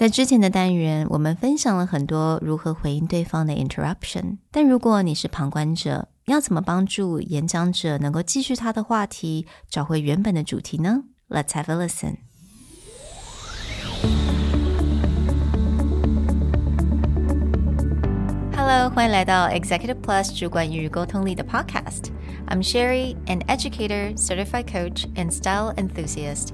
在之前的单元，我们分享了很多如何回应对方的 interruption。但如果你是旁观者，要怎么帮助演讲者能够继续他的话题，找回原本的主题呢？Let's have a listen. Hello，欢迎来到 Executive Plus 主管与沟通力的 Podcast。I'm Sherry, an educator, certified coach, and style enthusiast.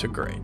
to great.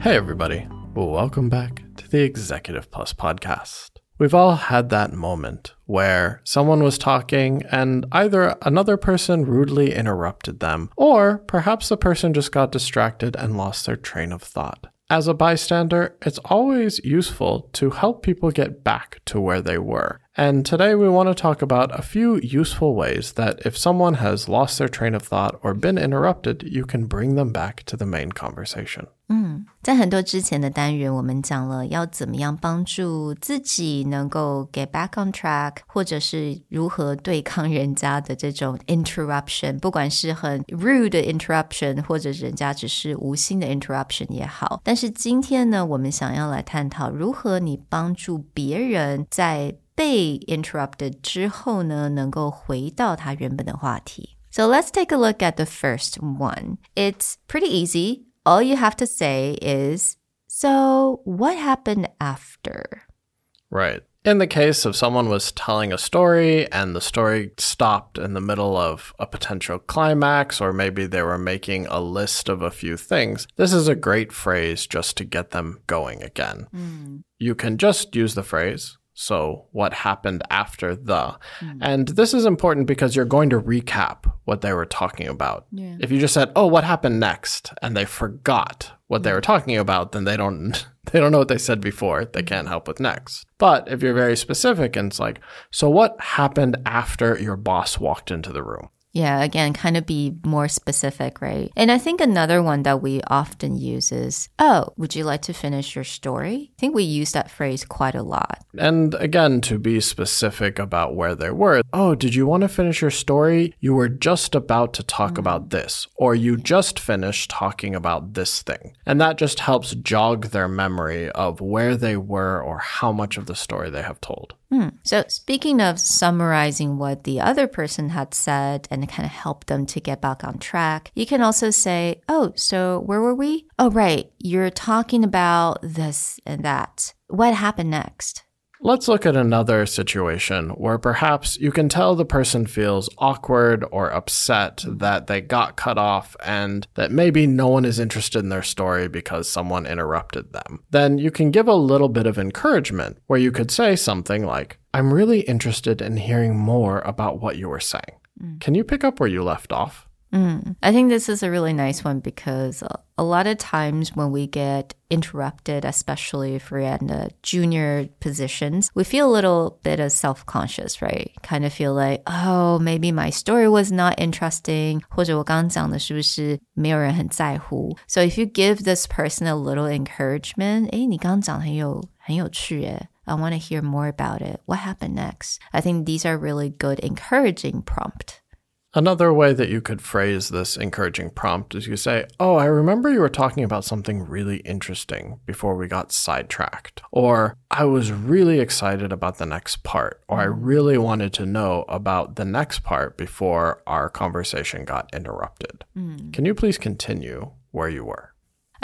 Hey, everybody. Welcome back to the Executive Plus podcast. We've all had that moment where someone was talking and either another person rudely interrupted them, or perhaps the person just got distracted and lost their train of thought. As a bystander, it's always useful to help people get back to where they were. And today we want to talk about a few useful ways that if someone has lost their train of thought or been interrupted, you can bring them back to the main conversation. 嗯，在很多之前的单元，我们讲了要怎么样帮助自己能够 get back on track，或者是如何对抗人家的这种 interruption，不管是很 rude 的 interruption，或者人家只是无心的 interruption 也好。但是今天呢，我们想要来探讨如何你帮助别人在被 interrupted 之后呢，能够回到他原本的话题。So let's take a look at the first one. It's pretty easy all you have to say is, So, what happened after? Right. In the case of someone was telling a story and the story stopped in the middle of a potential climax, or maybe they were making a list of a few things, this is a great phrase just to get them going again. Mm. You can just use the phrase, so, what happened after the? Mm. And this is important because you're going to recap what they were talking about. Yeah. If you just said, "Oh, what happened next?" and they forgot what they were talking about, then they don't they don't know what they said before. They can't help with next. But if you're very specific and it's like, "So what happened after your boss walked into the room?" Yeah, again, kind of be more specific, right? And I think another one that we often use is, oh, would you like to finish your story? I think we use that phrase quite a lot. And again, to be specific about where they were, oh, did you want to finish your story? You were just about to talk mm. about this, or you just finished talking about this thing. And that just helps jog their memory of where they were or how much of the story they have told. Hmm. So, speaking of summarizing what the other person had said and kind of help them to get back on track, you can also say, Oh, so where were we? Oh, right. You're talking about this and that. What happened next? Let's look at another situation where perhaps you can tell the person feels awkward or upset that they got cut off and that maybe no one is interested in their story because someone interrupted them. Then you can give a little bit of encouragement where you could say something like, I'm really interested in hearing more about what you were saying. Mm. Can you pick up where you left off? Mm. I think this is a really nice one because a lot of times when we get interrupted, especially if we're in the junior positions, we feel a little bit of self conscious, right? Kind of feel like, oh, maybe my story was not interesting, So if you give this person a little encouragement, I want to hear more about it. What happened next? I think these are really good encouraging prompt. Another way that you could phrase this encouraging prompt is you say, Oh, I remember you were talking about something really interesting before we got sidetracked. Or I was really excited about the next part. Or I really wanted to know about the next part before our conversation got interrupted. Mm. Can you please continue where you were?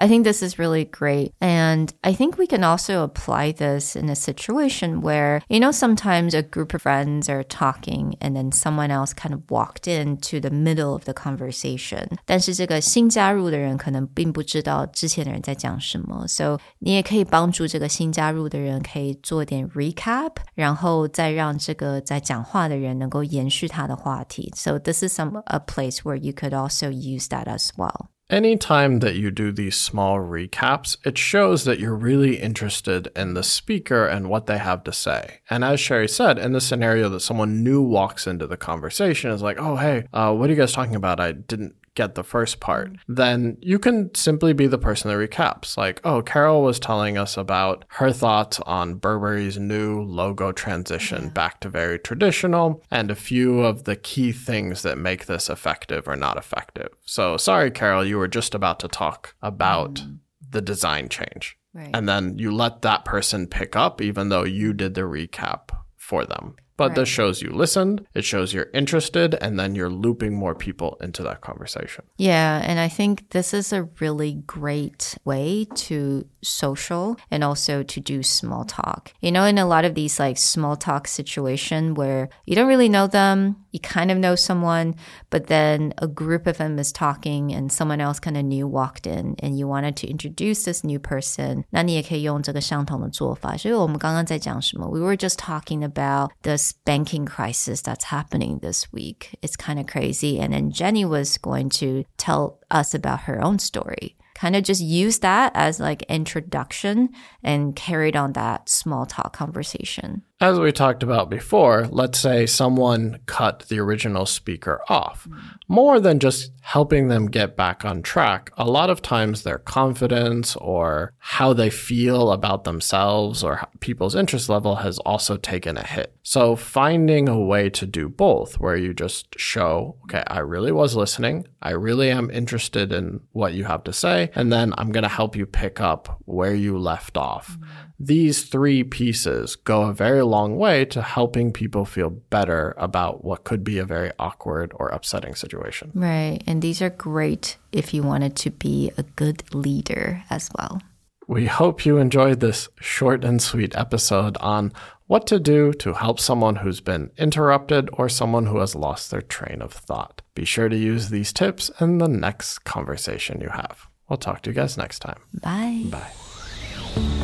I think this is really great. And I think we can also apply this in a situation where, you know, sometimes a group of friends are talking and then someone else kind of walked into the middle of the conversation. 但是这个新加入的人可能并不知道之前的人在讲什么，so 你也可以帮助这个新加入的人可以做点 recap，然后再让这个在讲话的人能够延续他的话题。So this is some a place where you could also use that as well. Anytime that you do these small recaps, it shows that you're really interested in the speaker and what they have to say. And as Sherry said, in the scenario that someone new walks into the conversation, is like, oh, hey, uh, what are you guys talking about? I didn't get the first part, then you can simply be the person that recaps. Like, oh, Carol was telling us about her thoughts on Burberry's new logo transition yeah. back to very traditional and a few of the key things that make this effective or not effective. So, sorry, Carol, you were just about to talk about mm. the design change. Right. And then you let that person pick up, even though you did the recap for them. But right. this shows you listened, it shows you're interested, and then you're looping more people into that conversation. Yeah. And I think this is a really great way to social and also to do small talk. You know, in a lot of these like small talk situation where you don't really know them, you kind of know someone, but then a group of them is talking and someone else kind of new walked in and you wanted to introduce this new person. 那你也可以用这个相同的做法。所以我们刚刚在讲什么？We were just talking about this banking crisis that's happening this week. It's kind of crazy. And then Jenny was going to tell us about her own story kind of just use that as like introduction and carried on that small talk conversation. As we talked about before, let's say someone cut the original speaker off. Mm. More than just helping them get back on track, a lot of times their confidence or how they feel about themselves or people's interest level has also taken a hit. So finding a way to do both, where you just show, okay, I really was listening. I really am interested in what you have to say. And then I'm going to help you pick up where you left off. Mm. These three pieces go a very long way to helping people feel better about what could be a very awkward or upsetting situation. Right. And these are great if you wanted to be a good leader as well. We hope you enjoyed this short and sweet episode on what to do to help someone who's been interrupted or someone who has lost their train of thought. Be sure to use these tips in the next conversation you have. We'll talk to you guys next time. Bye. Bye.